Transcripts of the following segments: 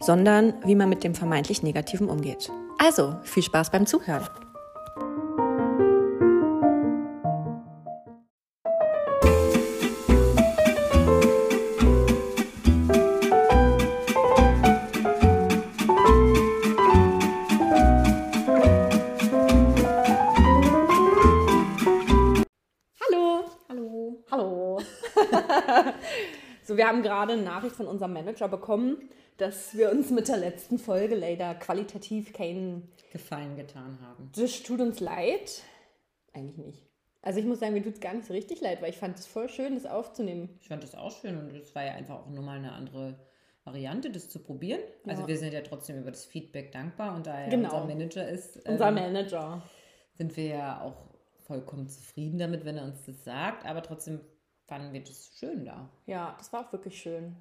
sondern wie man mit dem vermeintlich Negativen umgeht. Also, viel Spaß beim Zuhören. So, wir haben gerade eine Nachricht von unserem Manager bekommen, dass wir uns mit der letzten Folge leider qualitativ keinen. Gefallen getan haben. Das tut uns leid. Eigentlich nicht. Also ich muss sagen, mir tut es gar nicht so richtig leid, weil ich fand es voll schön, das aufzunehmen. Ich fand das auch schön und es war ja einfach auch nur mal eine andere Variante, das zu probieren. Also Ja. wir sind ja trotzdem über das Feedback dankbar und da er Genau. unser Manager ist, Unser ähm, Manager. sind wir ja auch vollkommen zufrieden damit, wenn er uns das sagt. Aber trotzdem fanden wir das schön da. Ja, das war auch wirklich schön.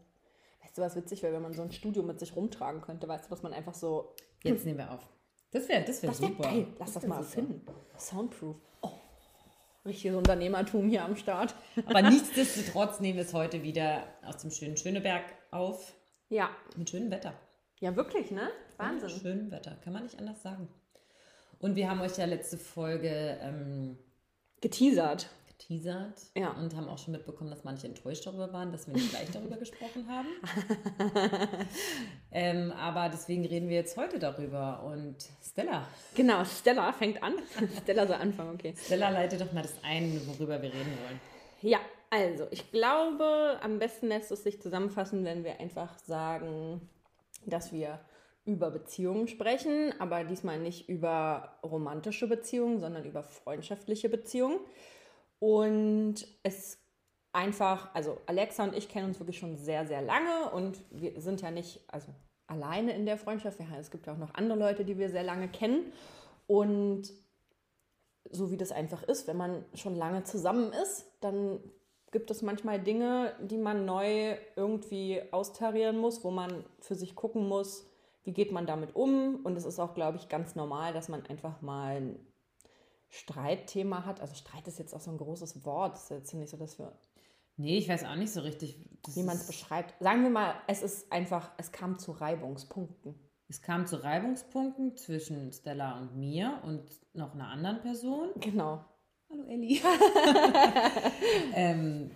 Weißt du, was witzig wäre, wenn man so ein Studio mit sich rumtragen könnte? Weißt du, dass man einfach so. Jetzt nehmen wir auf. Das wäre das wär Das wäre super. geil. Lass das, wär mal erfinden. Soundproof. Oh, richtiges Unternehmertum hier am Start. Aber nichtsdestotrotz nehmen wir es heute wieder aus dem schönen Schöneberg auf. Ja. Mit schönem Wetter. Ja, wirklich, ne? Wahnsinn. schönem Wetter, kann man nicht anders sagen. Und wir haben euch ja letzte Folge ähm, Geteasert. Geteasert Ja. und haben auch schon mitbekommen, dass manche enttäuscht darüber waren, dass wir nicht gleich darüber gesprochen haben. ähm, aber deswegen reden wir jetzt heute darüber. Und Stella, Genau, Stella fängt an. Stella soll anfangen, okay. Stella leitet doch mal das ein, worüber wir reden wollen. Ja, also ich glaube, am besten lässt es sich zusammenfassen, wenn wir einfach sagen, dass wir über Beziehungen sprechen, aber diesmal nicht über romantische Beziehungen, sondern über freundschaftliche Beziehungen. Und es einfach, also Alexa und ich kennen uns wirklich schon sehr, sehr lange und wir sind ja nicht, also alleine in der Freundschaft. Es gibt ja auch noch andere Leute, die wir sehr lange kennen. Und so wie das einfach ist, wenn man schon lange zusammen ist, dann gibt es manchmal Dinge, die man neu irgendwie austarieren muss, wo man für sich gucken muss, wie geht man damit um. Und es ist auch, glaube ich, ganz normal, dass man einfach mal Streitthema hat. Also Streit ist jetzt auch so ein großes Wort. Es ist jetzt nicht so, dass wir Nee, ich weiß auch nicht so richtig. das wie man es beschreibt. Sagen wir mal, es ist einfach, es kam zu Reibungspunkten. Es kam zu Reibungspunkten zwischen Stella und mir und noch einer anderen Person. Genau. Hallo Elli. ähm,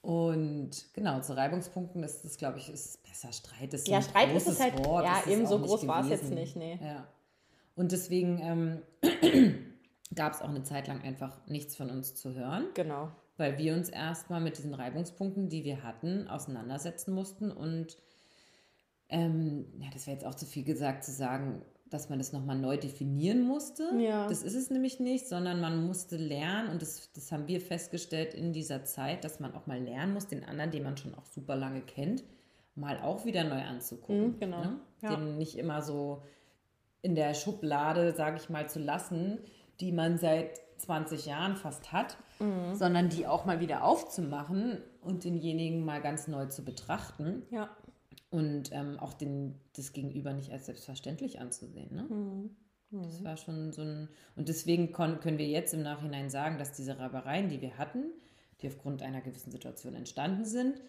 und genau, zu Reibungspunkten ist das, glaube ich, ist besser Streit. Ist Ja, Streit ist es halt- Wort. ja, ist es eben auch so nicht groß war es jetzt nicht, nee. Ja. Und deswegen ähm, gab es auch eine Zeit lang einfach nichts von uns zu hören, Genau. weil wir uns erstmal mit diesen Reibungspunkten, die wir hatten, auseinandersetzen mussten. Und ähm, ja, das wäre jetzt auch zu viel gesagt zu sagen, dass man das nochmal neu definieren musste. Ja. Das ist es nämlich nicht, sondern man musste lernen, und das, das haben wir festgestellt in dieser Zeit, dass man auch mal lernen muss, den anderen, den man schon auch super lange kennt, mal auch wieder neu anzugucken. Mhm, genau. Ne? Ja. Den nicht immer so in der Schublade, sage ich mal, zu lassen, die man seit 20 Jahren fast hat, Mhm. sondern die auch mal wieder aufzumachen und denjenigen mal ganz neu zu betrachten Ja. und ähm, auch den, das Gegenüber nicht als selbstverständlich anzusehen. Ne? Mhm. Das war schon so ein. Und deswegen können wir jetzt im Nachhinein sagen, dass diese Reibereien, die wir hatten, die aufgrund einer gewissen Situation entstanden sind,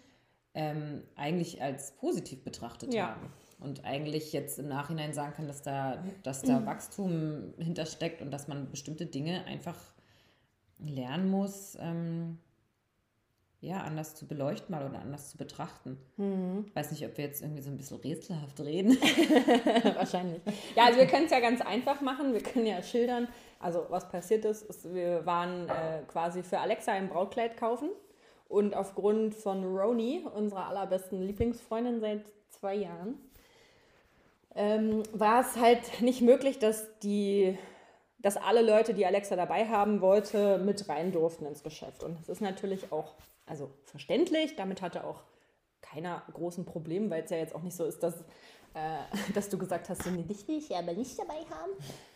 ähm, eigentlich als positiv betrachtet Ja. haben. Und eigentlich jetzt im Nachhinein sagen kann, dass da, dass da Wachstum hintersteckt und dass man bestimmte Dinge einfach lernen muss, ähm, ja, anders zu beleuchten mal oder anders zu betrachten. Mhm. Weiß nicht, ob wir jetzt irgendwie so ein bisschen rätselhaft reden. Wahrscheinlich. Ja, also wir können es ja ganz einfach machen. Wir können ja schildern. Also was passiert ist, ist wir waren äh, quasi für Alexa ein Brautkleid kaufen. Und aufgrund von Roni, unserer allerbesten Lieblingsfreundin seit zwei Jahren, ähm, war es halt nicht möglich, dass die dass alle Leute, die Alexa dabei haben wollte, mit rein durften ins Geschäft. Und das ist natürlich auch also verständlich. Damit hatte auch keiner großen Problem, weil es ja jetzt auch nicht so ist, dass äh, dass du gesagt hast, so nee, dich will ich aber nicht dabei haben.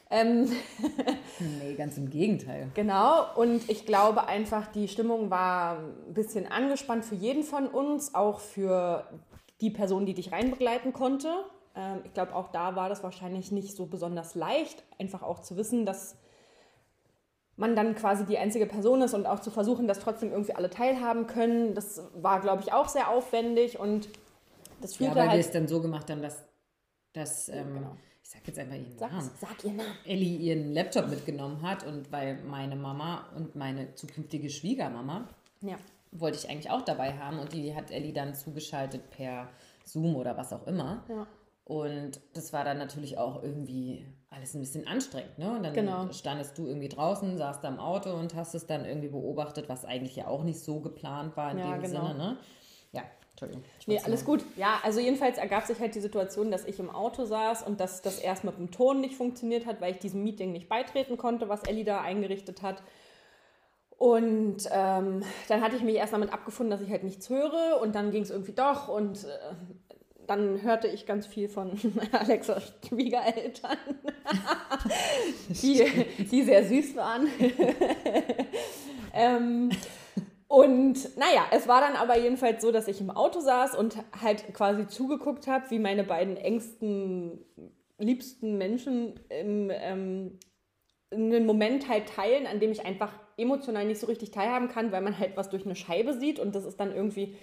Ähm, nee, ganz im Gegenteil. Genau, und ich glaube einfach, die Stimmung war ein bisschen angespannt für jeden von uns, auch für die Person, die dich reinbegleiten konnte. Ähm, ich glaube, auch da war das wahrscheinlich nicht so besonders leicht, einfach auch zu wissen, dass man dann quasi die einzige Person ist und auch zu versuchen, dass trotzdem irgendwie alle teilhaben können. Das war, glaube ich, auch sehr aufwendig und das fühlte ja, weil halt... wir es dann so gemacht haben, dass, dass ähm, genau ich sag jetzt einfach ihren sag, Namen. Sag ihren Namen. Ellie ihren Laptop mitgenommen hat und weil meine Mama und meine zukünftige Schwiegermama ja. wollte ich eigentlich auch dabei haben und die hat Ellie dann zugeschaltet per Zoom oder was auch immer. Ja. Und das war dann natürlich auch irgendwie alles ein bisschen anstrengend. Ne? Und dann genau. standest du irgendwie draußen, saßt da im Auto und hast es dann irgendwie beobachtet, was eigentlich ja auch nicht so geplant war in ja, dem genau. Sinne. Ne? Ja, Entschuldigung. Nee, alles gut. Ja, also jedenfalls ergab sich halt die Situation, dass ich im Auto saß und dass das erst mit dem Ton nicht funktioniert hat, weil ich diesem Meeting nicht beitreten konnte, was Ellie da eingerichtet hat. Und ähm, dann hatte ich mich erst damit abgefunden, dass ich halt nichts höre und dann ging es irgendwie doch und äh, dann hörte ich ganz viel von Alexas Schwiegereltern, die, die sehr süß waren. ähm, und naja, es war dann aber jedenfalls so, dass ich im Auto saß und halt quasi zugeguckt habe, wie meine beiden engsten, liebsten Menschen im, ähm, einen Moment halt teilen, an dem ich einfach emotional nicht so richtig teilhaben kann, weil man halt was durch eine Scheibe sieht und das ist dann irgendwie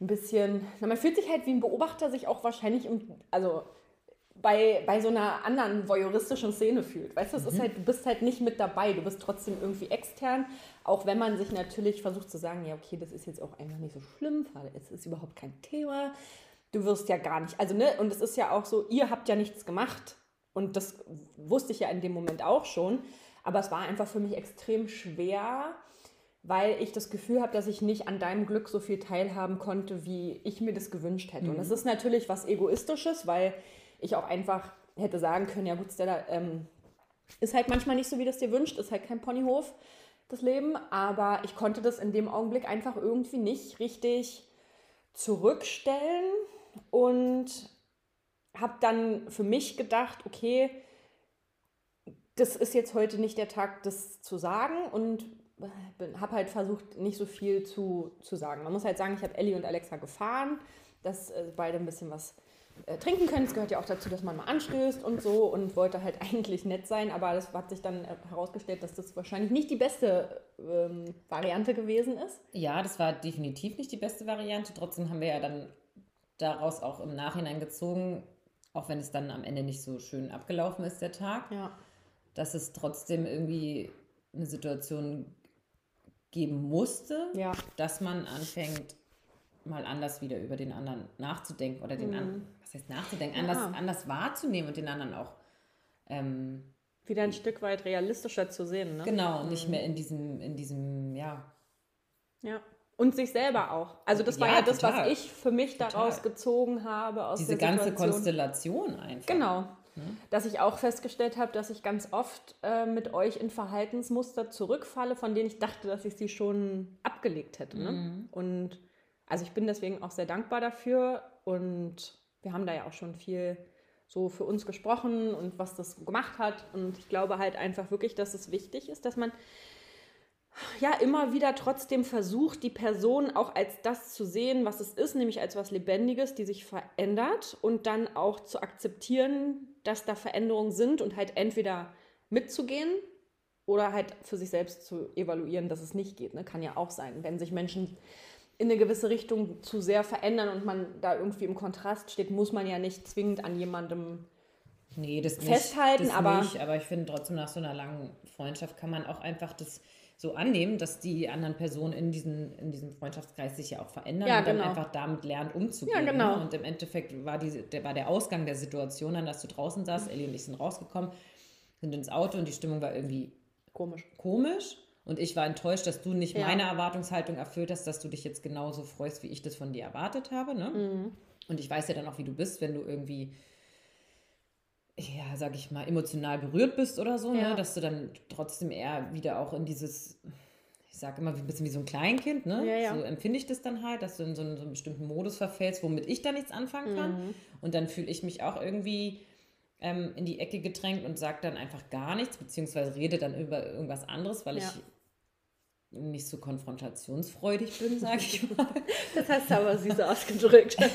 ein bisschen, na, man fühlt sich halt wie ein Beobachter sich auch wahrscheinlich, im, also bei, bei so einer anderen voyeuristischen Szene fühlt. Weißt du, es mhm. ist halt, du bist halt nicht mit dabei, du bist trotzdem irgendwie extern, auch wenn man sich natürlich versucht zu sagen, ja, okay, das ist jetzt auch einfach nicht so schlimm, es ist überhaupt kein Thema. Du wirst ja gar nicht, also ne, und es ist ja auch so, ihr habt ja nichts gemacht und das wusste ich ja in dem Moment auch schon, aber es war einfach für mich extrem schwer, weil ich das Gefühl habe, dass ich nicht an deinem Glück so viel teilhaben konnte, wie ich mir das gewünscht hätte. Mhm. Und das ist natürlich was Egoistisches, weil ich auch einfach hätte sagen können, ja gut, Stella, ähm, ist halt manchmal nicht so, wie das dir wünscht, ist halt kein Ponyhof, das Leben, aber ich konnte das in dem Augenblick einfach irgendwie nicht richtig zurückstellen und habe dann für mich gedacht, okay, das ist jetzt heute nicht der Tag, das zu sagen und habe halt versucht, nicht so viel zu, zu sagen. Man muss halt sagen, ich habe Ellie und Alexa gefahren, dass äh, beide ein bisschen was äh, trinken können. Es gehört ja auch dazu, dass man mal anstößt und so und wollte halt eigentlich nett sein, aber das hat sich dann herausgestellt, dass das wahrscheinlich nicht die beste ähm, Variante gewesen ist. Ja, das war definitiv nicht die beste Variante. Trotzdem haben wir ja dann daraus auch im Nachhinein gezogen, auch wenn es dann am Ende nicht so schön abgelaufen ist, der Tag, ja. dass es trotzdem irgendwie eine Situation geben musste, ja. dass man anfängt, mal anders wieder über den anderen nachzudenken oder den mhm. anderen, was heißt nachzudenken, ja. anders, anders wahrzunehmen und den anderen auch ähm, wieder ein Stück weit realistischer zu sehen. Ne? Genau, mhm. nicht mehr in diesem, in diesem, ja. Ja. Und sich selber auch. Also das war ja, ja das, total. was ich für mich total. daraus gezogen habe aus Diese ganze Konstellation einfach. Genau. Mhm. Dass ich auch festgestellt habe, dass ich ganz oft äh, mit euch in Verhaltensmuster zurückfalle, von denen ich dachte, dass ich sie schon abgelegt hätte. Ne? Mhm. Und also ich bin deswegen auch sehr dankbar dafür und wir haben da ja auch schon viel so für uns gesprochen und was das gemacht hat. Und ich glaube halt einfach wirklich, dass es wichtig ist, dass man ja immer wieder trotzdem versucht, die Person auch als das zu sehen, was es ist, nämlich als was Lebendiges, die sich verändert und dann auch zu akzeptieren, dass da Veränderungen sind und halt entweder mitzugehen oder halt für sich selbst zu evaluieren, dass es nicht geht. Ne? Kann ja auch sein, wenn sich Menschen in eine gewisse Richtung zu sehr verändern und man da irgendwie im Kontrast steht, muss man ja nicht zwingend an jemandem nee, das festhalten. Nicht, das aber, nicht, aber ich finde trotzdem nach so einer langen Freundschaft kann man auch einfach das so annehmen, dass die anderen Personen in, diesen, in diesem Freundschaftskreis sich ja auch verändern ja, und genau. dann einfach damit lernen umzugehen. Ja, genau. Ne? Und im Endeffekt war, die, der, war der Ausgang der Situation dann, dass du draußen saßt. Ellie und ich sind rausgekommen, sind ins Auto und die Stimmung war irgendwie komisch. Komisch. Und ich war enttäuscht, dass du nicht ja. meine Erwartungshaltung erfüllt hast, dass du dich jetzt genauso freust, wie ich das von dir erwartet habe. Ne? Mhm. Und ich weiß ja dann auch, wie du bist, wenn du irgendwie, ja, sag ich mal, emotional berührt bist oder so, ne? ja. ne? dass du dann trotzdem eher wieder auch in dieses, ich sage immer, ein bisschen wie so ein Kleinkind, ne? Ja, ja. So empfinde ich das dann halt, dass du in so einen, so einen bestimmten Modus verfällst, womit ich da nichts anfangen kann. Mhm. Und dann fühle ich mich auch irgendwie ähm, in die Ecke gedrängt und sage dann einfach gar nichts, beziehungsweise rede dann über irgendwas anderes, weil ich nicht so konfrontationsfreudig bin, sage ich mal. Das hast du aber süß ausgedrückt.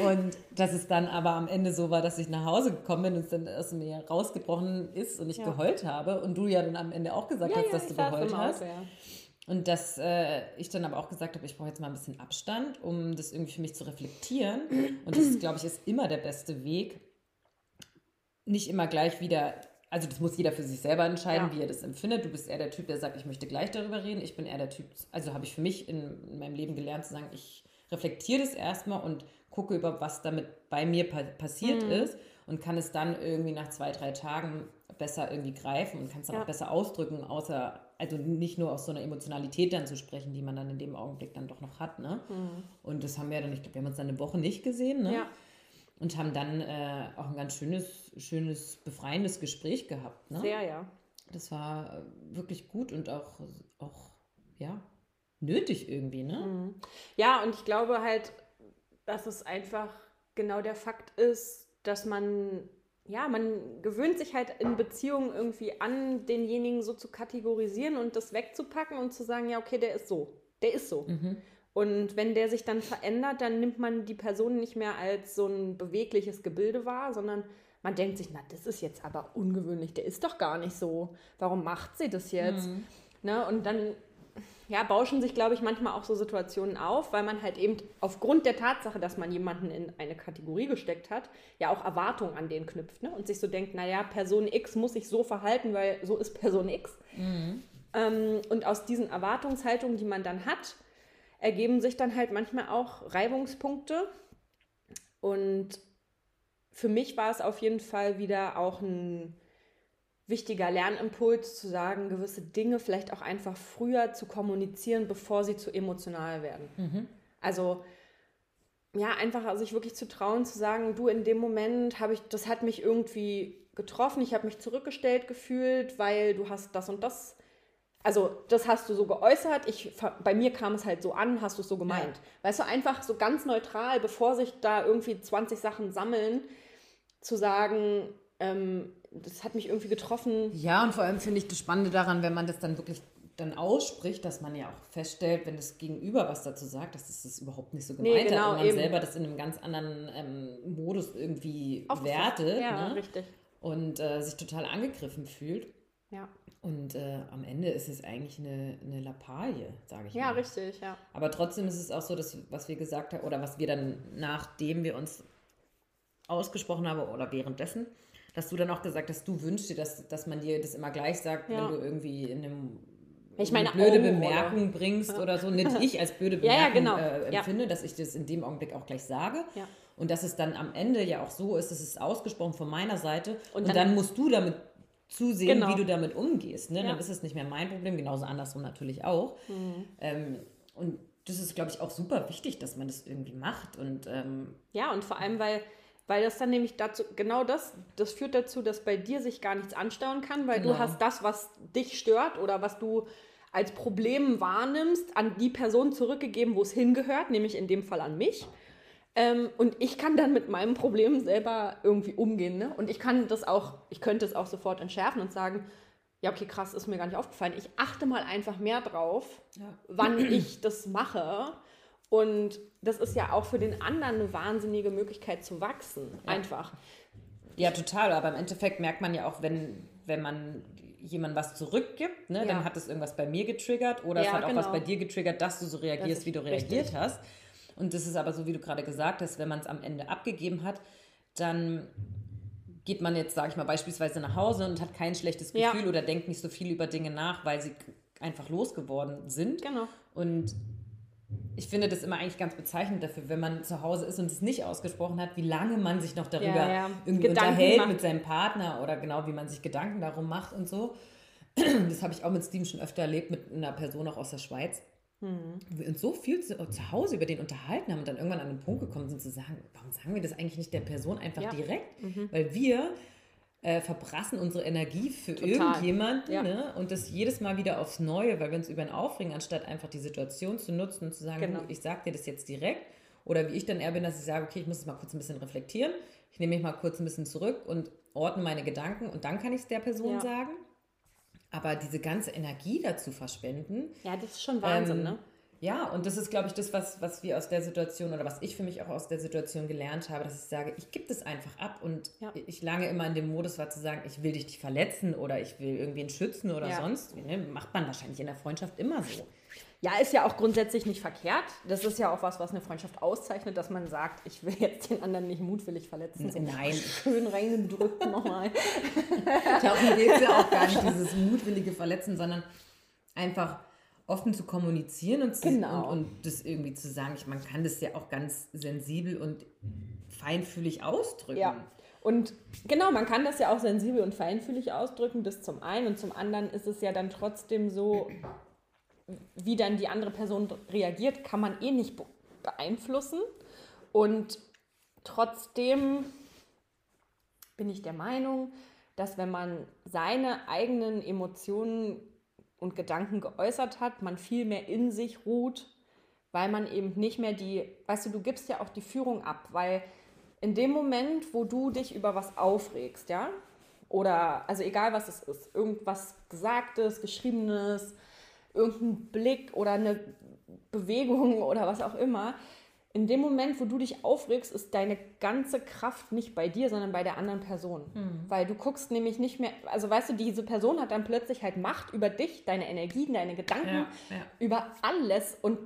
Und dass es dann aber am Ende so war, dass ich nach Hause gekommen bin und es dann aus mir rausgebrochen ist und ich Ja. geheult habe. Und du ja dann am Ende auch gesagt hast, dass du geheult hast. Auto, ja. Und dass äh, ich dann aber auch gesagt habe, ich brauche jetzt mal ein bisschen Abstand, um das irgendwie für mich zu reflektieren. Und das, glaube ich, ist immer der beste Weg. Nicht immer gleich wieder, also das muss jeder für sich selber entscheiden, Ja. wie er das empfindet. Du bist eher der Typ, der sagt, ich möchte gleich darüber reden. Ich bin eher der Typ, also habe ich für mich in, in meinem Leben gelernt zu sagen, ich reflektiere das erstmal und gucke über, was damit bei mir pa passiert Mhm. ist und kann es dann irgendwie nach zwei, drei Tagen besser irgendwie greifen und kann es dann Ja. auch besser ausdrücken, außer, also nicht nur aus so einer Emotionalität dann zu sprechen, die man dann in dem Augenblick dann doch noch hat, ne? Und das haben wir dann, ich glaube, wir haben uns dann eine Woche nicht gesehen, ne? Mhm. Ja. Und haben dann äh, auch ein ganz schönes, schönes, befreiendes Gespräch gehabt, ne? Sehr, ja. Das war äh, wirklich gut und auch, auch, ja, nötig irgendwie, ne? Mhm. Ja, und ich glaube halt, dass es einfach genau der Fakt ist, dass man, ja, man gewöhnt sich halt in Beziehungen irgendwie an, denjenigen so zu kategorisieren und das wegzupacken und zu sagen, ja, okay, der ist so. Der ist so. Mhm. Und wenn der sich dann verändert, dann nimmt man die Person nicht mehr als so ein bewegliches Gebilde wahr, sondern man denkt sich, na, das ist jetzt aber ungewöhnlich, der ist doch gar nicht so. Warum macht sie das jetzt? Ne? Und dann ja, bauschen sich, glaube ich, manchmal auch so Situationen auf, weil man halt eben aufgrund der Tatsache, dass man jemanden in eine Kategorie gesteckt hat, ja auch Erwartungen an den knüpft ne? und sich so denkt, naja, Person X muss sich so verhalten, weil so ist Person X. Ähm, und aus diesen Erwartungshaltungen, die man dann hat, ergeben sich dann halt manchmal auch Reibungspunkte. Und für mich war es auf jeden Fall wieder auch ein wichtiger Lernimpuls zu sagen, gewisse Dinge vielleicht auch einfach früher zu kommunizieren, bevor sie zu emotional werden. Also ja, einfach sich wirklich zu trauen, zu sagen, du in dem Moment habe ich, das hat mich irgendwie getroffen, ich habe mich zurückgestellt gefühlt, weil du hast das und das, also das hast du so geäußert, ich, bei mir kam es halt so an, hast du es so gemeint. Weißt du, einfach so ganz neutral, bevor sich da irgendwie 20 Sachen sammeln, zu sagen, ähm, das hat mich irgendwie getroffen. Ja, und vor allem finde ich das Spannende daran, wenn man das dann wirklich dann ausspricht, dass man ja auch feststellt, wenn das Gegenüber was dazu sagt, dass das, das überhaupt nicht so Nee, gemeint genau, hat und man eben. selber das in einem ganz anderen ähm, Modus irgendwie Aufgefasst. wertet Ja, ne? richtig. und äh, sich total angegriffen fühlt. Ja, Und äh, am Ende ist es eigentlich eine, eine Lappalie, sage ich ja mal. richtig, ja. Aber trotzdem ist es auch so, dass, was wir gesagt haben, oder was wir dann, nachdem wir uns ausgesprochen haben oder währenddessen, dass du dann auch gesagt hast, du wünschst dir, dass, dass man dir das immer gleich sagt, Ja. wenn du irgendwie in einem Ich eine meine, blöde Augenrolle. Bemerkung bringst oder so, nicht ich als blöde Ja, ja, Bemerkung genau. äh, empfinde, dass ich das in dem Augenblick auch gleich sage. Und dass es dann am Ende ja auch so ist, dass es ausgesprochen von meiner Seite und, Und dann, musst du damit zusehen, Genau. wie du damit umgehst. Ne? Dann ist es nicht mehr mein Problem, genauso andersrum natürlich auch. Mhm. Ähm, und das ist, glaube ich, auch super wichtig, dass man das irgendwie macht. Und ähm, Ja, und vor allem, weil, weil das dann nämlich dazu, genau das, das führt dazu, dass bei dir sich gar nichts anstauen kann, weil Genau. du hast das, was dich stört oder was du als Problem wahrnimmst, an die Person zurückgegeben, wo es hingehört, nämlich in dem Fall an mich. Ähm, und ich kann dann mit meinem Problem selber irgendwie umgehen. Ne? Und ich kann das auch, ich könnte es auch sofort entschärfen und sagen, ja, okay, krass, ist mir gar nicht aufgefallen. Ich achte mal einfach mehr drauf, Ja. wann ich das mache. Und das ist ja auch für den anderen eine wahnsinnige Möglichkeit zu wachsen. Einfach. Ja, total. Aber im Endeffekt merkt man ja auch, wenn, wenn man jemandem was zurückgibt, ne, Ja. dann hat es irgendwas bei mir getriggert oder es Ja, hat auch was genau. bei dir getriggert, dass du so reagierst, wie du richtig. reagiert hast. Und das ist aber so, wie du gerade gesagt hast, wenn man es am Ende abgegeben hat, dann geht man jetzt, sage ich mal, beispielsweise nach Hause und hat kein schlechtes Ja. Gefühl oder denkt nicht so viel über Dinge nach, weil sie einfach losgeworden sind. Genau. Und ich finde das immer eigentlich ganz bezeichnend dafür, wenn man zu Hause ist und es nicht ausgesprochen hat, wie lange man sich noch darüber Ja, ja. irgendwie Gedanken unterhält macht. mit seinem Partner oder genau wie man sich Gedanken darum macht und so. Das habe ich auch mit Steven schon öfter erlebt, mit einer Person auch aus der Schweiz. Mhm. wo Wir uns so viel zu, zu Hause über den unterhalten haben und dann irgendwann an den Punkt gekommen sind zu sagen, warum sagen wir das eigentlich nicht der Person einfach Ja. Mhm. direkt? Weil wir äh, verbrassen unsere Energie für Total. irgendjemanden ja. ne? und das jedes Mal wieder aufs Neue, weil wir uns über ihn aufregen, anstatt einfach die Situation zu nutzen und zu sagen, genau. ich sag dir das jetzt direkt. Oder wie ich dann eher bin, dass ich sage, okay, ich muss es mal kurz ein bisschen reflektieren. Ich nehme mich mal kurz ein bisschen zurück und ordne meine Gedanken und dann kann ich es der Person ja. sagen. Aber diese ganze Energie dazu verschwenden. Ja, das ist schon Wahnsinn, ähm, ne? Ja, und das ist, glaube ich, das, was, was wir aus der Situation oder was ich für mich auch aus der Situation gelernt habe, dass ich sage, ich gebe das einfach ab und ja. ich lange immer in dem Modus war zu sagen, ich will dich nicht verletzen oder ich will irgendwen schützen oder ja. sonst. Ne? Macht man wahrscheinlich in der Freundschaft immer so. Ja, ist ja auch grundsätzlich nicht verkehrt. Das ist ja auch was, was eine Freundschaft auszeichnet, dass man sagt, ich will jetzt den anderen nicht mutwillig verletzen. Nein. Schön reingedrückt nochmal. Darum geht es ja auch gar nicht, dieses mutwillige Verletzen, sondern einfach offen zu kommunizieren und, zu, genau. und, und, das irgendwie zu sagen. Ich, man kann das ja auch ganz sensibel und feinfühlig ausdrücken. Ja. Und genau, man kann das ja auch sensibel und feinfühlig ausdrücken, das zum einen. Und zum anderen ist es ja dann trotzdem so, wie dann die andere Person reagiert, kann man eh nicht beeinflussen. Und trotzdem bin ich der Meinung, dass wenn man seine eigenen Emotionen und Gedanken geäußert hat, man viel mehr in sich ruht, weil man eben nicht mehr die, weißt du, du gibst ja auch die Führung ab, weil in dem Moment, wo du dich über was aufregst, ja, oder also egal was es ist, irgendwas Gesagtes, Geschriebenes, irgendein Blick oder eine Bewegung oder was auch immer, in dem Moment, wo du dich aufregst, ist deine ganze Kraft nicht bei dir, sondern bei der anderen Person. Mhm. Weil du guckst nämlich nicht mehr, also weißt du, diese Person hat dann plötzlich halt Macht über dich, deine Energien, deine Gedanken, ja, ja. über alles. Und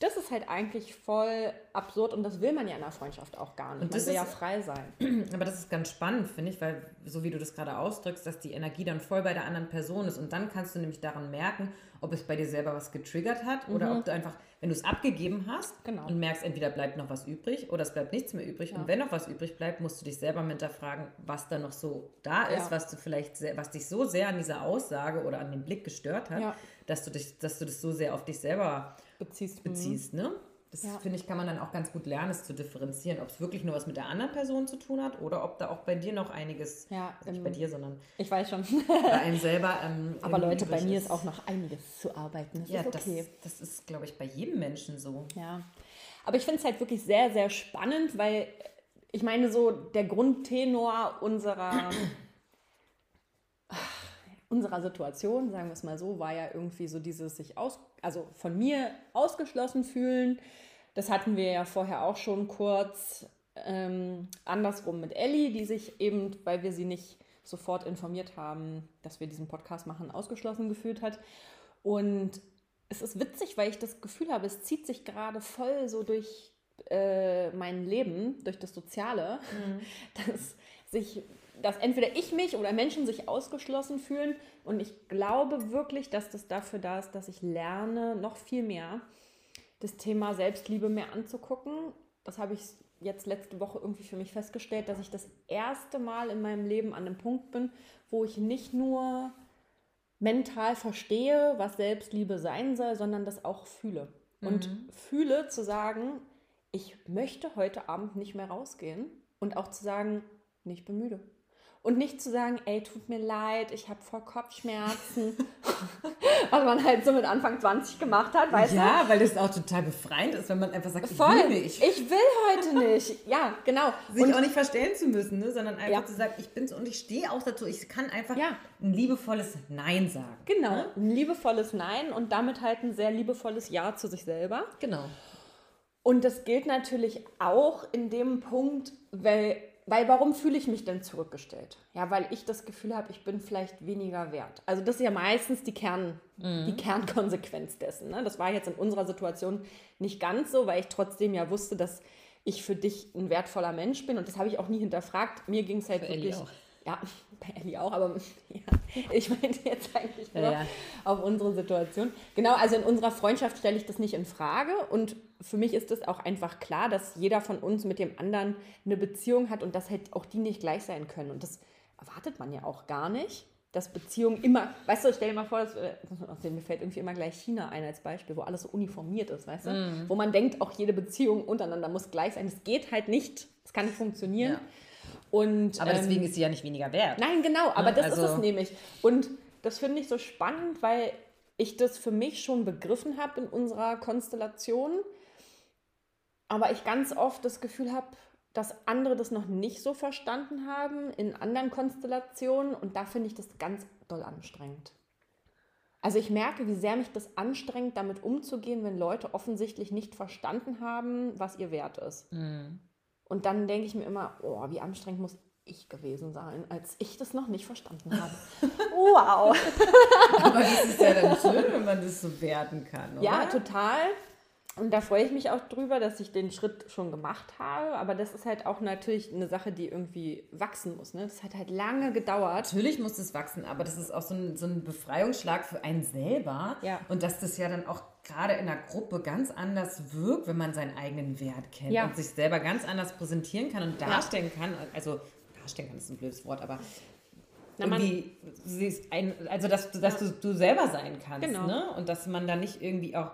das ist halt eigentlich voll absurd und das will man ja in einer Freundschaft auch gar nicht. Und das man will ist, ja frei sein. Aber das ist ganz spannend, finde ich, weil so wie du das gerade ausdrückst, dass die Energie dann voll bei der anderen Person ist und dann kannst du nämlich daran merken, ob es bei dir selber was getriggert hat oder mhm. ob du einfach, wenn du es abgegeben hast genau. und merkst, entweder bleibt noch was übrig oder es bleibt nichts mehr übrig ja. und wenn noch was übrig bleibt, musst du dich selber hinterfragen, was da noch so da ist, ja. was du vielleicht, was dich so sehr an dieser Aussage oder an dem Blick gestört hat, ja. dass du dich, dass du das so sehr auf dich selber beziehst. beziehst ne? Das ja. finde ich, kann man dann auch ganz gut lernen, es zu differenzieren, ob es wirklich nur was mit der anderen Person zu tun hat oder ob da auch bei dir noch einiges, ja, also nicht bei dir, sondern ich weiß schon, bei einem selber. Ähm, Aber Leute, bei mir ist. ist auch noch einiges zu arbeiten. Das ja, ist okay. das, das ist, glaube ich, bei jedem Menschen so. Ja. Aber ich finde es halt wirklich sehr, sehr spannend, weil ich meine, so der Grundtenor unserer unserer Situation, sagen wir es mal so, war ja irgendwie so dieses sich aus, also von mir ausgeschlossen fühlen. Das hatten wir ja vorher auch schon kurz ähm, andersrum mit Ellie, die sich eben, weil wir sie nicht sofort informiert haben, dass wir diesen Podcast machen, ausgeschlossen gefühlt hat. Und es ist witzig, weil ich das Gefühl habe, es zieht sich gerade voll so durch äh, mein Leben, durch das Soziale, mhm. dass sich dass entweder ich mich oder Menschen sich ausgeschlossen fühlen. Und ich glaube wirklich, dass das dafür da ist, dass ich lerne, noch viel mehr das Thema Selbstliebe mehr anzugucken. Das habe ich jetzt letzte Woche irgendwie für mich festgestellt, dass ich das erste Mal in meinem Leben an dem Punkt bin, wo ich nicht nur mental verstehe, was Selbstliebe sein soll, sondern das auch fühle. Und mhm. fühle zu sagen, ich möchte heute Abend nicht mehr rausgehen und auch zu sagen, ich bin müde. Und nicht zu sagen, ey, tut mir leid, ich habe voll Kopfschmerzen. Was man halt so mit Anfang 20 gemacht hat, weißt ja, du? Ja, weil das auch total befreiend ist, wenn man einfach sagt, voll. ich will nicht. Ich will heute nicht. Ja, genau. Sich und auch nicht verstellen zu müssen, ne? sondern einfach ja. zu sagen, ich bin's und ich stehe auch dazu. Ich kann einfach ja. ein liebevolles Nein sagen. Genau, ne? ein liebevolles Nein und damit halt ein sehr liebevolles Ja zu sich selber. Genau. Und das gilt natürlich auch in dem Punkt, weil weil warum fühle ich mich denn zurückgestellt? Ja, weil ich das Gefühl habe, ich bin vielleicht weniger wert. Also das ist ja meistens die, Kern, mhm. die Kernkonsequenz dessen. Ne? Das war jetzt in unserer Situation nicht ganz so, weil ich trotzdem ja wusste, dass ich für dich ein wertvoller Mensch bin und das habe ich auch nie hinterfragt. Mir ging es halt für wirklich... Ja, bei Ellie auch, aber ja, ich meinte jetzt eigentlich nur ja, ja. auf unsere Situation. Genau, also in unserer Freundschaft stelle ich das nicht in Frage und für mich ist es auch einfach klar, dass jeder von uns mit dem anderen eine Beziehung hat und dass halt auch die nicht gleich sein können. Und das erwartet man ja auch gar nicht, dass Beziehungen immer, weißt du, stell dir mal vor, dass, mir fällt irgendwie immer gleich China ein als Beispiel, wo alles so uniformiert ist, weißt du? Mm. Wo man denkt, auch jede Beziehung untereinander muss gleich sein. Das geht halt nicht, das kann nicht funktionieren. Ja. Und, aber deswegen ist sie ja nicht weniger wert. Nein, genau, aber Ne, das ist also- es nämlich. Und das finde ich so spannend, weil ich das für mich schon begriffen habe in unserer Konstellation, aber ich ganz oft das Gefühl habe, dass andere das noch nicht so verstanden haben in anderen Konstellationen und da finde ich das ganz doll anstrengend. Also ich merke, wie sehr mich das anstrengt, damit umzugehen, wenn Leute offensichtlich nicht verstanden haben, was ihr Wert ist. Und dann denke ich mir immer, oh, wie anstrengend muss ich gewesen sein, als ich das noch nicht verstanden habe. wow. Aber das ist ja dann schön, wenn man das so werten kann, oder? Ja, total. Und da freue ich mich auch drüber, dass ich den Schritt schon gemacht habe. Aber das ist halt auch natürlich eine Sache, die irgendwie wachsen muss. Ne? Das hat halt lange gedauert. Natürlich muss es wachsen, aber das ist auch so ein, so ein Befreiungsschlag für einen selber. Ja. Und dass das ja dann auch gerade in der Gruppe ganz anders wirkt, wenn man seinen eigenen Wert kennt Ja. und sich selber ganz anders präsentieren kann und darstellen kann. Also, darstellen kann ist ein blödes Wort, aber Na, man- ein, also dass, du- dass du, du selber sein kannst. Genau. Ne? Und dass man da nicht irgendwie auch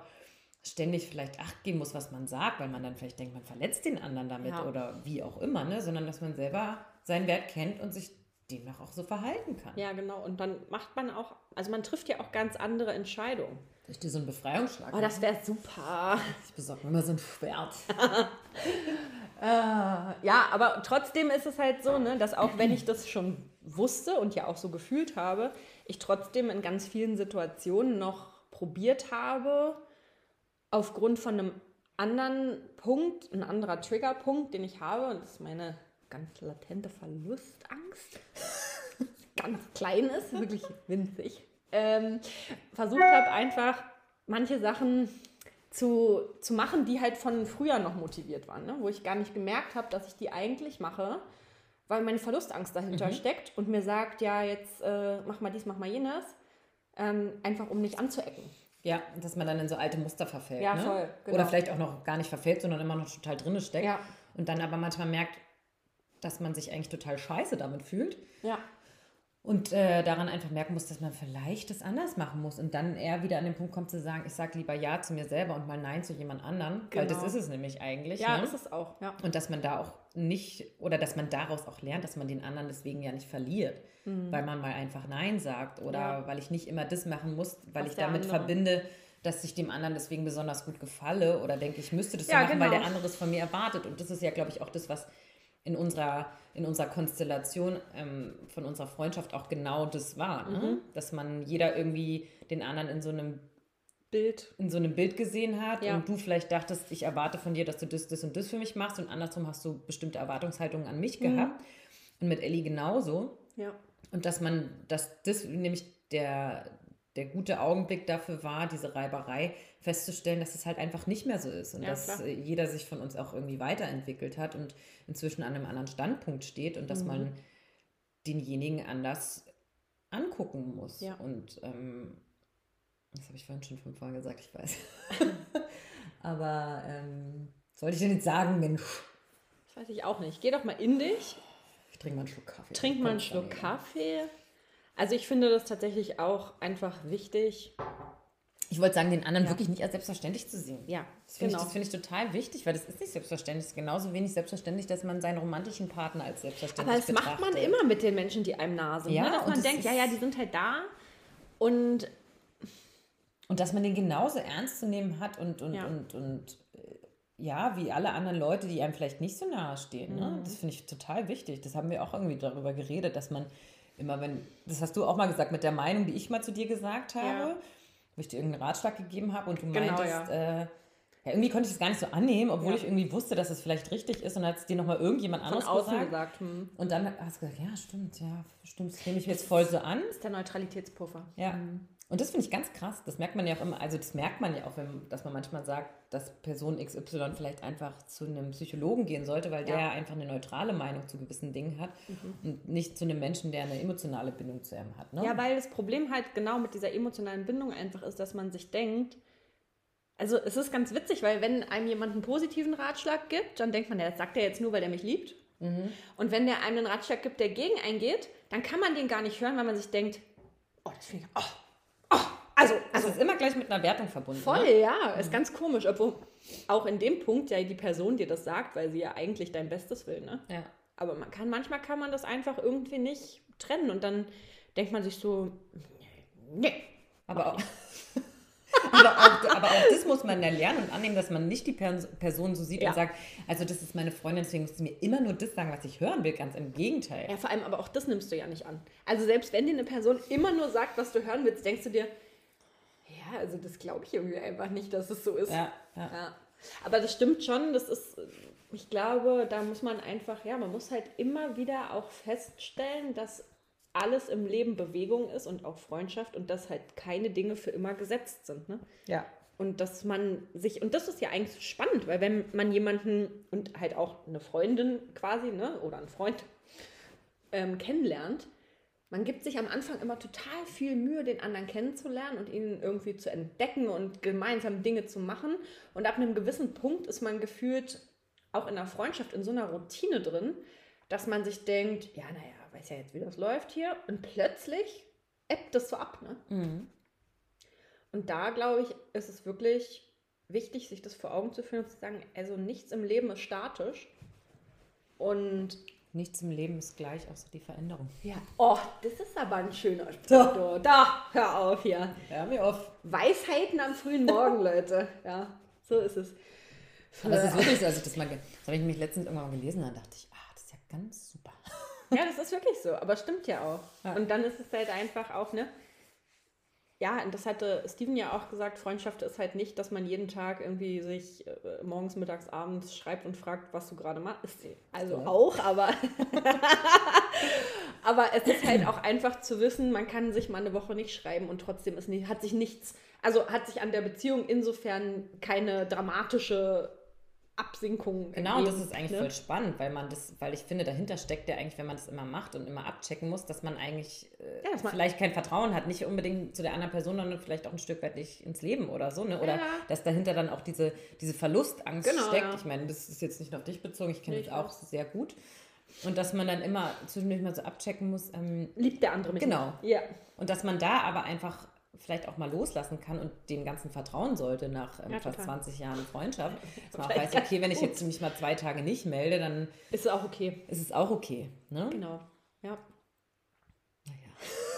ständig vielleicht Acht geben muss, was man sagt, weil man dann vielleicht denkt, man verletzt den anderen damit Ja. oder wie auch immer, ne? sondern dass man selber seinen Wert kennt und sich demnach auch so verhalten kann. Ja, genau. Und dann macht man auch, also man trifft ja auch ganz andere Entscheidungen. Soll ich dir so einen Befreiungsschlag Oh, das wäre super. Ich besorge mir mal so ein Schwert. Ja, aber trotzdem ist es halt so, ne, dass auch wenn ich das schon wusste und ja auch so gefühlt habe, ich trotzdem in ganz vielen Situationen noch probiert habe, aufgrund von einem anderen Punkt, ein anderer Triggerpunkt, den ich habe, und das ist meine ganz latente Verlustangst, ganz klein ist, wirklich winzig, ähm, versucht habe einfach manche Sachen zu, zu machen, die halt von früher noch motiviert waren, ne? wo ich gar nicht gemerkt habe, dass ich die eigentlich mache, weil meine Verlustangst dahinter steckt und mir sagt, ja, jetzt äh, mach mal dies, mach mal jenes, ähm, einfach um nicht anzuecken. Ja, dass man dann in so alte Muster verfällt. Ja, ne? voll, genau. Oder vielleicht auch noch gar nicht verfällt, sondern immer noch total drinne steckt. Ja. Und dann aber manchmal merkt, dass man sich eigentlich total scheiße damit fühlt. Ja, Und äh, daran einfach merken muss, dass man vielleicht das anders machen muss. Und dann eher wieder an den Punkt kommt zu sagen, ich sage lieber Ja zu mir selber und mal Nein zu jemand anderem. Weil das Genau. ist es nämlich eigentlich. ja, ne? ist es auch. Ja. Und dass man da auch nicht, oder dass man daraus auch lernt, dass man den anderen deswegen ja nicht verliert, weil man mal einfach Nein sagt oder Mhm. Ja. weil ich nicht immer das machen muss, weil Was ich damit andere- verbinde, dass ich dem anderen deswegen besonders gut gefalle oder denke, ich müsste das so Ja, machen, weil genau. der andere es von mir erwartet. Und das ist ja, glaube ich, auch das, was in unserer, in unserer Konstellation ähm, von unserer Freundschaft auch genau das war. Mhm. Ne? Dass man jeder irgendwie den anderen in so einem Bild. in so einem Bild gesehen hat Ja. und du vielleicht dachtest, ich erwarte von dir, dass du das, das und das für mich machst und andersrum hast du bestimmte Erwartungshaltungen an mich Mhm. gehabt und mit Ellie genauso Ja. und dass man, dass das nämlich der, der gute Augenblick dafür war, diese Reiberei festzustellen, dass es halt einfach nicht mehr so ist und Ja, dass klar. äh, jeder sich von uns auch irgendwie weiterentwickelt hat und inzwischen an einem anderen Standpunkt steht und Mhm. dass man denjenigen anders angucken muss Ja. und ähm, das habe ich vorhin schon fünfmal gesagt, ich weiß. Aber ähm, sollte ich denn jetzt sagen, Mensch, Das weiß ich auch nicht. Geh doch mal in dich. ich trinke mal einen Schluck Kaffee. Trink mal einen Schluck Kaffee. Also ich finde das tatsächlich auch einfach wichtig. Ich wollte sagen, den anderen Ja. wirklich nicht als selbstverständlich zu sehen. Ja, Das finde genau. ich, das finde ich total wichtig, weil das ist nicht selbstverständlich. Es ist genauso wenig selbstverständlich, dass man seinen romantischen Partner als selbstverständlich Aber das betrachtet. macht man immer mit den Menschen, die einem nah sind. Ja, ne? Dass und man das denkt, ja, ja, die sind halt da. Und Und dass man den genauso ernst zu nehmen hat und, und, Ja. und, und äh, ja, wie alle anderen Leute, die einem vielleicht nicht so nahe stehen. Ne? Mhm. Das finde ich total wichtig. Das haben wir auch irgendwie darüber geredet, dass man immer, wenn, das hast du auch mal gesagt, mit der Meinung, die ich mal zu dir gesagt habe, Ja. wo ich dir irgendeinen Ratschlag gegeben habe und du Genau, meintest, äh, ja, irgendwie konnte ich es gar nicht so annehmen, obwohl Ja. ich irgendwie wusste, dass es vielleicht richtig ist und hat es dir nochmal irgendjemand von anderes außen gesagt. gesagt, hm, Und dann hast du gesagt, ja, stimmt, ja, stimmt, das nehme ich mir jetzt voll so an. ist der Neutralitätspuffer. Ja. Und das finde ich ganz krass. Das merkt man ja auch immer, also das merkt man ja auch, wenn, dass man manchmal sagt, dass Person XY vielleicht einfach zu einem Psychologen gehen sollte, weil Ja. der einfach eine neutrale Meinung zu gewissen Dingen hat und nicht zu einem Menschen, der eine emotionale Bindung zu ihm hat. Ne? Ja, weil das Problem halt genau mit dieser emotionalen Bindung einfach ist, dass man sich denkt, also es ist ganz witzig, weil wenn einem jemand einen positiven Ratschlag gibt, dann denkt man, ja, das sagt er jetzt nur, weil der mich liebt. Und wenn der einem einen Ratschlag gibt, der gegen einen geht, dann kann man den gar nicht hören, weil man sich denkt, oh, das finde ich, oh, also, also es ist immer gleich mit einer Wertung verbunden. Voll, Ne? ja, ist ganz komisch, obwohl auch in dem Punkt ja die Person dir das sagt, weil sie ja eigentlich dein Bestes will, ne? Ja. Aber man kann, manchmal kann man das einfach irgendwie nicht trennen und dann denkt man sich so, nee. Aber auch, aber, auch, aber auch das muss man ja lernen und annehmen, dass man nicht die Person so sieht ja. und sagt, also das ist meine Freundin, deswegen muss sie mir immer nur das sagen, was ich hören will. Ganz im Gegenteil. Ja, vor allem, aber auch das nimmst du ja nicht an. Also selbst wenn dir eine Person immer nur sagt, was du hören willst, denkst du dir, also das glaube ich irgendwie einfach nicht, dass es so ist. Ja, ja. ja. Aber das stimmt schon, das ist, ich glaube, da muss man einfach, ja, man muss halt immer wieder auch feststellen, dass alles im Leben Bewegung ist und auch Freundschaft und dass halt keine Dinge für immer gesetzt sind. Ne? Ja. Und dass man sich, und das ist ja eigentlich spannend, weil wenn man jemanden und halt auch eine Freundin quasi, ne, oder einen Freund ähm, kennenlernt, man gibt sich am Anfang immer total viel Mühe, den anderen kennenzulernen und ihn irgendwie zu entdecken und gemeinsam Dinge zu machen. Und ab einem gewissen Punkt ist man gefühlt auch in der Freundschaft in so einer Routine drin, dass man sich denkt, ja, naja, weiß ja jetzt, wie das läuft hier. Und plötzlich ebbt das so ab. Ne? Mhm. Und da, glaube ich, ist es wirklich wichtig, sich das vor Augen zu führen und zu sagen, also nichts im Leben ist statisch. Und nichts im Leben ist gleich, außer die Veränderung. Ja. Oh, das ist aber ein schöner Spruch. So. Da, hör auf hier. Hör mir auf. Weisheiten am frühen Morgen, Leute. Ja, so ist es. Aber es ist wirklich so, also das, das habe ich nämlich letztens irgendwann mal gelesen, dann dachte ich, ah, das ist ja ganz super. Ja, das ist wirklich so, aber stimmt ja auch. Ja. Und dann ist es halt einfach auch, ne? Ja, und das hatte Steven ja auch gesagt, Freundschaft ist halt nicht, dass man jeden Tag irgendwie sich äh, morgens, mittags, abends schreibt und fragt, was du gerade machst. Also ja. auch, aber, aber es ist halt auch einfach zu wissen, man kann sich mal eine Woche nicht schreiben und trotzdem ist nicht, hat sich nichts, also hat sich an der Beziehung insofern keine dramatische Absinkung. Genau, und das ist eigentlich ne? voll spannend, weil man das, weil ich finde, dahinter steckt ja eigentlich, wenn man das immer macht und immer abchecken muss, dass man eigentlich äh, ja, dass man vielleicht kein Vertrauen hat, nicht unbedingt zu der anderen Person, sondern vielleicht auch ein Stück weit nicht ins Leben oder so, ne? Oder ja. dass dahinter dann auch diese, diese Verlustangst genau, steckt. Ja. Ich meine, das ist jetzt nicht auf dich bezogen, ich kenne nee, das auch sehr gut. Und dass man dann immer zwischendurch mal so abchecken muss. Ähm, Liebt der andere mich? Genau. Ja. Und dass man da aber einfach vielleicht auch mal loslassen kann und dem Ganzen vertrauen sollte nach ähm, ja, fast 20 Jahren Freundschaft. Dass man auch weiß, okay, wenn ich jetzt mich mal zwei Tage nicht melde, dann ist es auch okay. Ist es auch okay. Ne? Genau. Ja.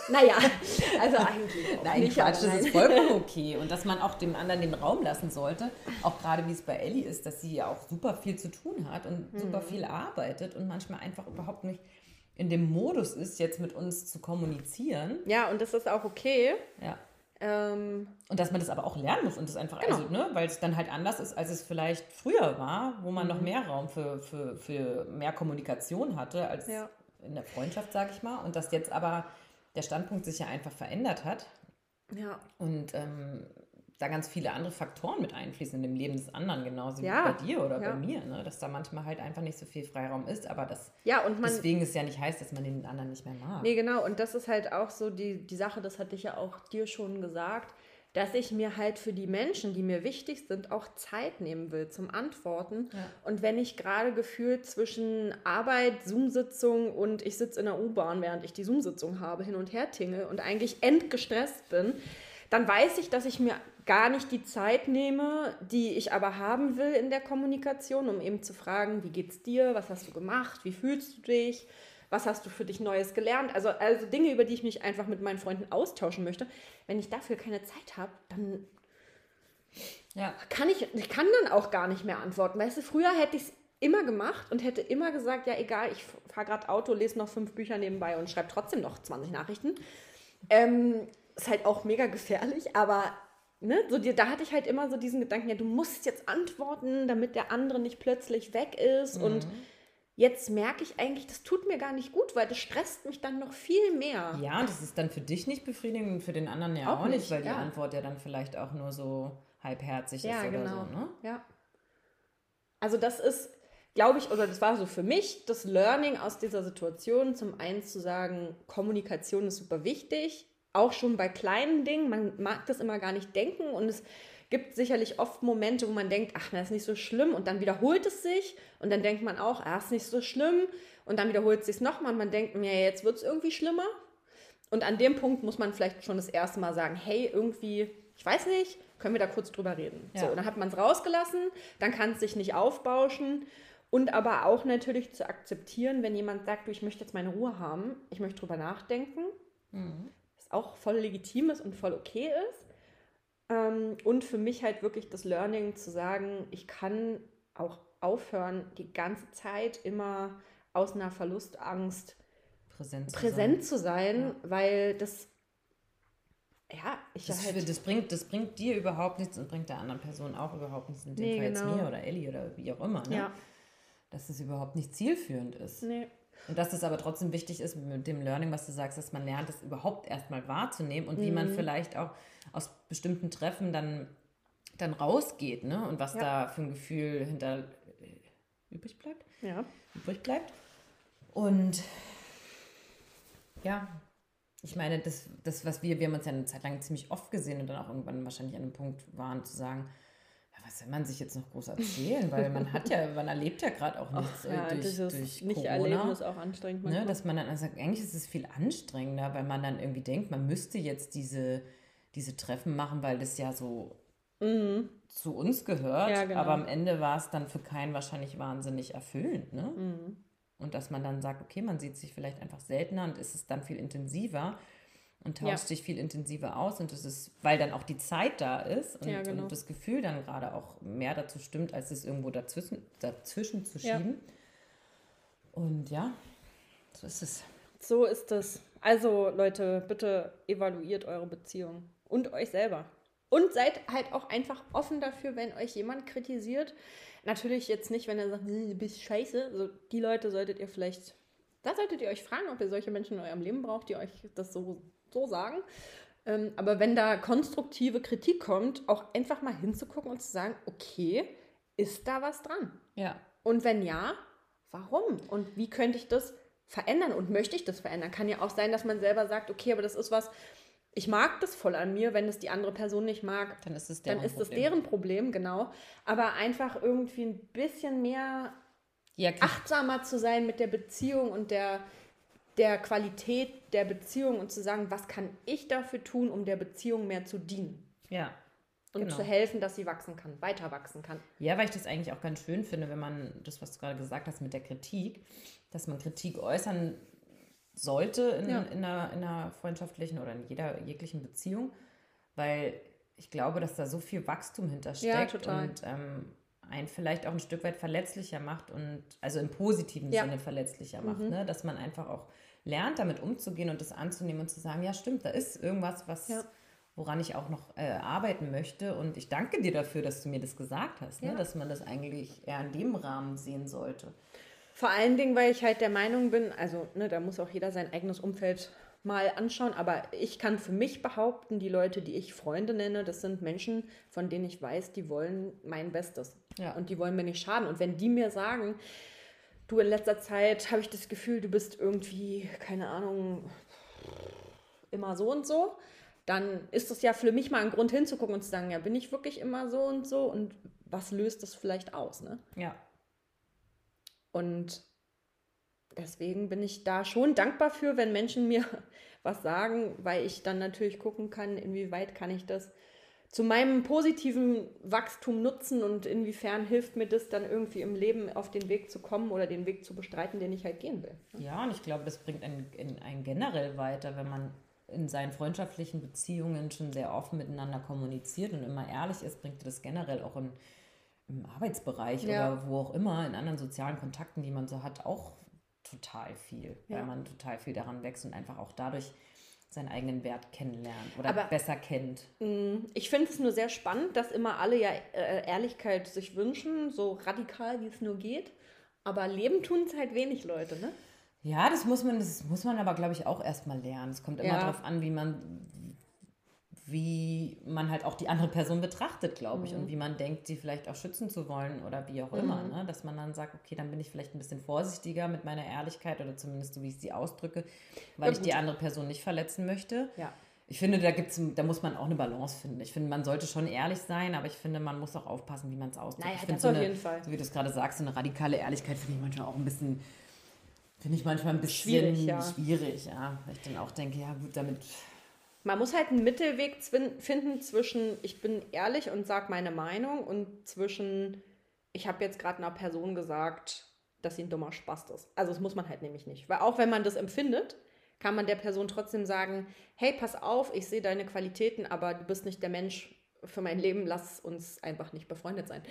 Naja, also eigentlich auch Nein, nicht. Quatsch, das ist vollkommen okay. Und dass man auch dem anderen den Raum lassen sollte, auch gerade wie es bei Ellie ist, dass sie ja auch super viel zu tun hat und mhm. super viel arbeitet und manchmal einfach überhaupt nicht in dem Modus ist, jetzt mit uns zu kommunizieren. Ja, und das ist auch okay. Ja. Ähm, und dass man das aber auch lernen muss und das einfach, genau. also, ne, weil es dann halt anders ist, als es vielleicht früher war, wo man mhm. noch mehr Raum für, für, für mehr Kommunikation hatte als ja. in der Freundschaft, sage ich mal. Und dass jetzt aber der Standpunkt sich ja einfach verändert hat. Ja. Und ähm, da ganz viele andere Faktoren mit einfließen in dem Leben des anderen, genauso ja. wie bei dir oder ja. bei mir, ne? dass da manchmal halt einfach nicht so viel Freiraum ist, aber das ja, und man, deswegen ist ja nicht heißt, dass man den anderen nicht mehr mag. Nee, genau, und das ist halt auch so die, die Sache, das hatte ich ja auch dir schon gesagt, dass ich mir halt für die Menschen, die mir wichtig sind, auch Zeit nehmen will zum Antworten. Ja. Und wenn ich gerade gefühlt zwischen Arbeit, Zoom-Sitzung und ich sitze in der U-Bahn, während ich die Zoom-Sitzung habe, hin und her tingle und eigentlich endgestresst bin, dann weiß ich, dass ich mir gar nicht die Zeit nehme, die ich aber haben will in der Kommunikation, um eben zu fragen, wie geht's dir, was hast du gemacht, wie fühlst du dich, was hast du für dich Neues gelernt, also, also Dinge, über die ich mich einfach mit meinen Freunden austauschen möchte. Wenn ich dafür keine Zeit habe, dann ja. kann ich, ich kann dann auch gar nicht mehr antworten. Weißt du, früher hätte ich es immer gemacht und hätte immer gesagt, ja egal, ich fahre gerade Auto, lese noch fünf Bücher nebenbei und schreibe trotzdem noch 20 Nachrichten. Ähm, ist halt auch mega gefährlich, aber ne, so die, da hatte ich halt immer so diesen Gedanken, ja, du musst jetzt antworten, damit der andere nicht plötzlich weg ist. Mhm. Und jetzt merke ich eigentlich, das tut mir gar nicht gut, weil das stresst mich dann noch viel mehr. Ja, das ist dann für dich nicht befriedigend und für den anderen ja auch, auch nicht, nicht, weil ja. die Antwort ja dann vielleicht auch nur so halbherzig ja, ist oder genau. so. Ne? Ja. Also das ist, glaube ich, oder das war so für mich das Learning aus dieser Situation, zum einen zu sagen, Kommunikation ist super wichtig auch schon bei kleinen Dingen, man mag das immer gar nicht denken und es gibt sicherlich oft Momente, wo man denkt, ach, das ist nicht so schlimm und dann wiederholt es sich und dann denkt man auch, ah, ist nicht so schlimm und dann wiederholt es sich nochmal und man denkt, ja, jetzt wird es irgendwie schlimmer. Und an dem Punkt muss man vielleicht schon das erste Mal sagen, hey, irgendwie, ich weiß nicht, können wir da kurz drüber reden. Ja. So, dann hat man es rausgelassen, dann kann es sich nicht aufbauschen Und aber auch natürlich zu akzeptieren, wenn jemand sagt, du, ich möchte jetzt meine Ruhe haben, ich möchte drüber nachdenken, mhm. Auch voll legitim ist und voll okay ist. Ähm, und für mich halt wirklich das Learning zu sagen, ich kann auch aufhören, die ganze Zeit immer aus einer Verlustangst präsent zu präsent sein, zu sein ja. weil das ja, ich das, halt das, bringt, das bringt dir überhaupt nichts und bringt der anderen Person auch überhaupt nichts. In dem nee, Fall genau. jetzt mir oder Ellie oder wie auch immer. Ne? Ja. Dass es überhaupt nicht zielführend ist. Nee. Und dass es aber trotzdem wichtig ist mit dem Learning, was du sagst, dass man lernt, das überhaupt erstmal wahrzunehmen und mhm. wie man mhm. vielleicht auch aus bestimmten Treffen dann, dann rausgeht, ne? Und was ja. da für ein Gefühl hinter äh, übrig bleibt. Ja. Übrig bleibt. Und ja, ich meine, das, das, was wir, wir haben uns ja eine Zeit lang ziemlich oft gesehen und dann auch irgendwann wahrscheinlich an einem Punkt waren, zu sagen, ja, was soll man sich jetzt noch groß erzählen? Weil man hat ja, man erlebt ja gerade auch nichts Ach, ja, durch, durch nicht Corona. Erleben ist auch anstrengend. Ne, dass man dann also eigentlich ist es viel anstrengender, weil man dann irgendwie denkt, man müsste jetzt diese, diese Treffen machen, weil das ja so mhm. zu uns gehört. Ja, genau. Aber am Ende war es dann für keinen wahrscheinlich wahnsinnig erfüllend. Ne? Mhm. Und dass man dann sagt, okay, man sieht sich vielleicht einfach seltener und ist es dann viel intensiver und tauscht ja. sich viel intensiver aus und das ist, weil dann auch die Zeit da ist und, ja, genau. und das Gefühl dann gerade auch mehr dazu stimmt, als es irgendwo dazwischen, dazwischen zu schieben. Ja. Und ja, so ist es. So ist es. Also Leute, bitte evaluiert eure Beziehung und euch selber. Und seid halt auch einfach offen dafür, wenn euch jemand kritisiert, Natürlich jetzt nicht, wenn er sagt, du bist scheiße. Also die Leute solltet ihr vielleicht, da solltet ihr euch fragen, ob ihr solche Menschen in eurem Leben braucht, die euch das so, so sagen. Ähm, aber wenn da konstruktive Kritik kommt, auch einfach mal hinzugucken und zu sagen, okay, ist da was dran? Ja. Und wenn ja, warum? Und wie könnte ich das verändern? Und möchte ich das verändern? Kann ja auch sein, dass man selber sagt, okay, aber das ist was, ich mag das voll an mir, wenn es die andere Person nicht mag, dann ist es deren, dann ist Problem. deren Problem, genau. Aber einfach irgendwie ein bisschen mehr ja, achtsamer zu sein mit der Beziehung und der, der Qualität der Beziehung und zu sagen, was kann ich dafür tun, um der Beziehung mehr zu dienen. Ja. Und genau. zu helfen, dass sie wachsen kann, weiter wachsen kann. Ja, weil ich das eigentlich auch ganz schön finde, wenn man das, was du gerade gesagt hast mit der Kritik, dass man Kritik äußern sollte in, ja. in, einer, in einer freundschaftlichen oder in jeder jeglichen Beziehung, weil ich glaube, dass da so viel Wachstum hintersteckt ja, und ähm, einen vielleicht auch ein Stück weit verletzlicher macht und also im positiven ja. Sinne verletzlicher macht, mhm. ne? dass man einfach auch lernt, damit umzugehen und das anzunehmen und zu sagen, ja stimmt, da ist irgendwas, was ja. woran ich auch noch äh, arbeiten möchte und ich danke dir dafür, dass du mir das gesagt hast, ne? dass man das eigentlich eher in dem Rahmen sehen sollte. Vor allen Dingen, weil ich halt der Meinung bin, also ne, da muss auch jeder sein eigenes Umfeld mal anschauen, aber ich kann für mich behaupten, die Leute, die ich Freunde nenne, das sind Menschen, von denen ich weiß, die wollen mein Bestes. Ja. Und die wollen mir nicht schaden. Und wenn die mir sagen, du in letzter Zeit habe ich das Gefühl, du bist irgendwie, keine Ahnung, immer so und so, dann ist das ja für mich mal ein Grund hinzugucken und zu sagen, ja, bin ich wirklich immer so und so und was löst das vielleicht aus, ne? Ja. Und deswegen bin ich da schon dankbar für, wenn Menschen mir was sagen, weil ich dann natürlich gucken kann, inwieweit kann ich das zu meinem positiven Wachstum nutzen und inwiefern hilft mir das dann irgendwie im Leben auf den Weg zu kommen oder den Weg zu bestreiten, den ich halt gehen will. Ja, und ich glaube, das bringt einen, einen generell weiter, wenn man in seinen freundschaftlichen Beziehungen schon sehr offen miteinander kommuniziert und immer ehrlich ist, bringt das generell auch in im Arbeitsbereich ja. oder wo auch immer, in anderen sozialen Kontakten, die man so hat, auch total viel, ja. weil man total viel daran wächst und einfach auch dadurch seinen eigenen Wert kennenlernt oder Aber, besser kennt. Mm, ich finde es nur sehr spannend, dass immer alle ja äh, Ehrlichkeit sich wünschen, so radikal wie es nur geht. Aber leben tun es halt wenig Leute, ne? Ja, das muss man, das muss man aber, glaube ich, auch erstmal lernen. Es kommt immer ja. darauf an, wie man, wie man halt auch die andere Person betrachtet, glaube ich, mhm. und wie man denkt, sie vielleicht auch schützen zu wollen oder wie auch mhm. immer. Ne? Dass man dann sagt, okay, dann bin ich vielleicht ein bisschen vorsichtiger mit meiner Ehrlichkeit oder zumindest so, wie ich sie ausdrücke, weil ja, ich die andere Person nicht verletzen möchte. Ja. Ich finde, da, gibt's, da muss man auch eine Balance finden. Ich finde, man sollte schon ehrlich sein, aber ich finde, man muss auch aufpassen, wie man es ausdrückt. Naja, ich finde, so auf jeden Fall. So wie du es gerade sagst, so eine radikale Ehrlichkeit finde ich manchmal auch ein bisschen, finde ich manchmal ein bisschen schwierig, ja. schwierig, ja. Weil ich dann auch denke, ja gut, damit man muss halt einen Mittelweg finden zwischen, ich bin ehrlich und sage meine Meinung und zwischen, ich habe jetzt gerade einer Person gesagt, dass sie ein dummer Spast ist. Also das muss man halt nämlich nicht. Weil auch wenn man das empfindet, kann man der Person trotzdem sagen, hey, pass auf, ich sehe deine Qualitäten, aber du bist nicht der Mensch für mein Leben, lass uns einfach nicht befreundet sein.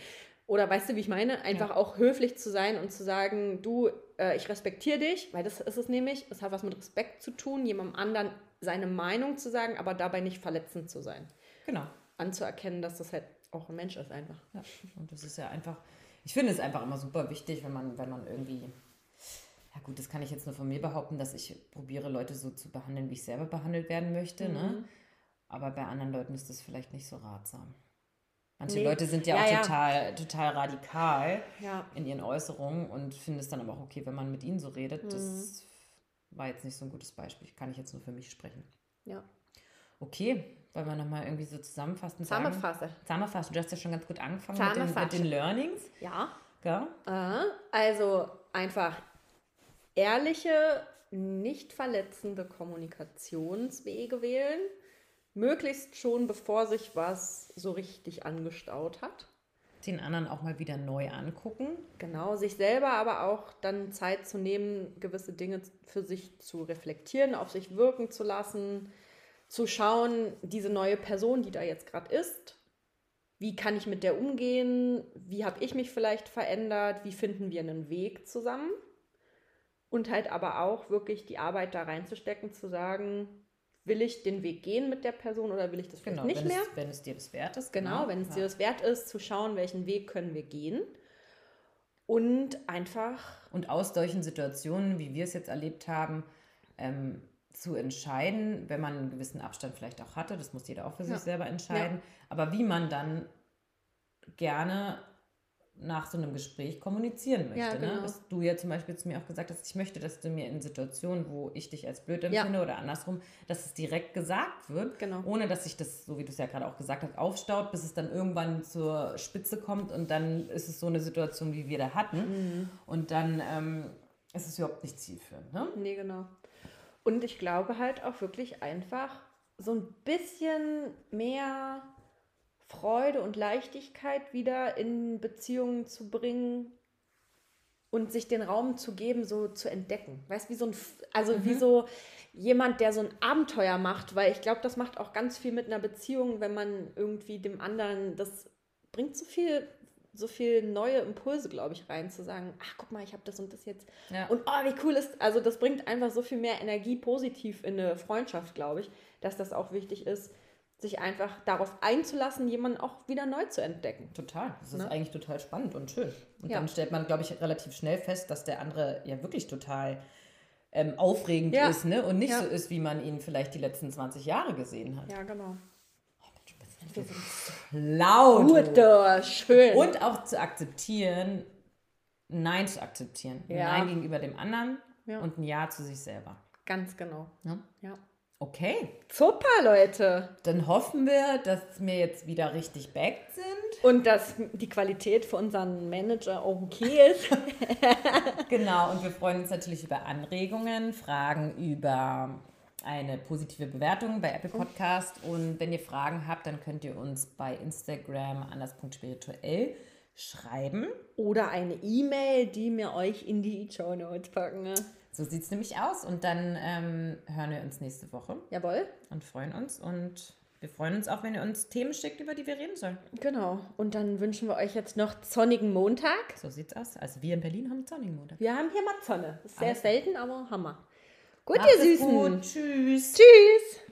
Oder weißt du, wie ich meine? Einfach ja. auch höflich zu sein und zu sagen, du, äh, ich respektiere dich, weil das ist es nämlich. Es hat was mit Respekt zu tun, jemandem anderen seine Meinung zu sagen, aber dabei nicht verletzend zu sein. Genau. Anzuerkennen, dass das halt auch ein Mensch ist einfach. Ja, und das ist ja einfach, ich finde es einfach immer super wichtig, wenn man, wenn man irgendwie, ja gut, das kann ich jetzt nur von mir behaupten, dass ich probiere, Leute so zu behandeln, wie ich selber behandelt werden möchte, ne? mhm. ne? Aber bei anderen Leuten ist das vielleicht nicht so ratsam. Manche nee. Leute sind ja, ja auch ja. Total, total radikal ja. in ihren Äußerungen und finden es dann aber auch okay, wenn man mit ihnen so redet. Mhm. Das war jetzt nicht so ein gutes Beispiel. Kann ich jetzt nur für mich sprechen. Ja. Okay, wollen wir nochmal irgendwie so zusammenfassen? Zusammenfasse. Zusammenfasse. Du hast ja schon ganz gut angefangen mit den, mit den, Learnings. Ja. ja. Äh, also einfach ehrliche, nicht verletzende Kommunikationswege wählen. Möglichst schon, bevor sich was so richtig angestaut hat. Den anderen auch mal wieder neu angucken. Genau, sich selber aber auch dann Zeit zu nehmen, gewisse Dinge für sich zu reflektieren, auf sich wirken zu lassen zu schauen, diese neue Person, die da jetzt gerade ist, wie kann ich mit der umgehen, wie habe ich mich vielleicht verändert, wie finden wir einen Weg zusammen. Und halt aber auch wirklich die Arbeit da reinzustecken, zu sagen, will ich den Weg gehen mit der Person oder will ich das genau, nicht mehr? Es, wenn es dir das wert ist. Genau, genau wenn es ja. dir das wert ist, zu schauen, welchen Weg können wir gehen. Und einfach. Und aus solchen Situationen, wie wir es jetzt erlebt haben, ähm, zu entscheiden, wenn man einen gewissen Abstand vielleicht auch hatte, das muss jeder auch für ja. sich selber entscheiden, ja. aber wie man dann gerne nach so einem Gespräch kommunizieren möchte. Ja, ne? genau. ne? Dass du ja zum Beispiel zu mir auch gesagt hast, ich möchte, dass du mir in Situationen, wo ich dich als blöd empfinde ja. oder andersrum, dass es direkt gesagt wird, genau. ohne dass sich das, so wie du es ja gerade auch gesagt hast, aufstaut, bis es dann irgendwann zur Spitze kommt und dann ist es so eine Situation, wie wir da hatten. Mhm. Und dann ähm, ist es überhaupt nicht zielführend. Ne? Nee, genau. Und ich glaube halt auch wirklich einfach so ein bisschen mehr Freude und Leichtigkeit wieder in Beziehungen zu bringen und sich den Raum zu geben, so zu entdecken. Weißt wie so ein, also mhm. wie so jemand, der so ein Abenteuer macht, weil ich glaube, das macht auch ganz viel mit einer Beziehung, wenn man irgendwie dem anderen, das bringt so viel so viel neue Impulse, glaube ich, rein, zu sagen, ach, guck mal, ich habe das und das jetzt. Ja. Und oh, wie cool ist, also das bringt einfach so viel mehr Energie positiv in eine Freundschaft, glaube ich, dass das auch wichtig ist, sich einfach darauf einzulassen, jemanden auch wieder neu zu entdecken. Total. Das ist ne? eigentlich total spannend und schön. Und ja. dann stellt man, glaube ich, relativ schnell fest, dass der andere ja wirklich total ähm, aufregend ja. ist ne? und nicht so ist, wie man ihn vielleicht die letzten 20 Jahre gesehen hat. Ja, genau laut. Gut, schön. Und auch zu akzeptieren, Nein zu akzeptieren. Ja. Nein gegenüber dem anderen ja. und ein Ja zu sich selber. Ganz genau. Ja. Okay. Super, Leute. Dann hoffen wir, dass wir jetzt wieder richtig back sind. Und dass die Qualität für unseren Manager okay ist. genau, und wir freuen uns natürlich über Anregungen, Fragen über eine positive Bewertung bei Apple Podcast. Und wenn ihr Fragen habt, dann könnt ihr uns bei Instagram anders.spirituell schreiben. Oder eine E-Mail, die wir euch in die Show Notes packen. So sieht es nämlich aus. Und dann ähm, hören wir uns nächste Woche. Jawohl. Und freuen uns. Und wir freuen uns auch, wenn ihr uns Themen schickt, über die wir reden sollen. Genau. Und dann wünschen wir euch jetzt noch sonnigen Montag. So sieht's aus. Also wir in Berlin haben sonnigen Montag. Wir haben hier mal Sonne. Ist sehr Alles. selten, aber Hammer. Gut, Macht ihr Süßen. Gut. Tschüss. Tschüss.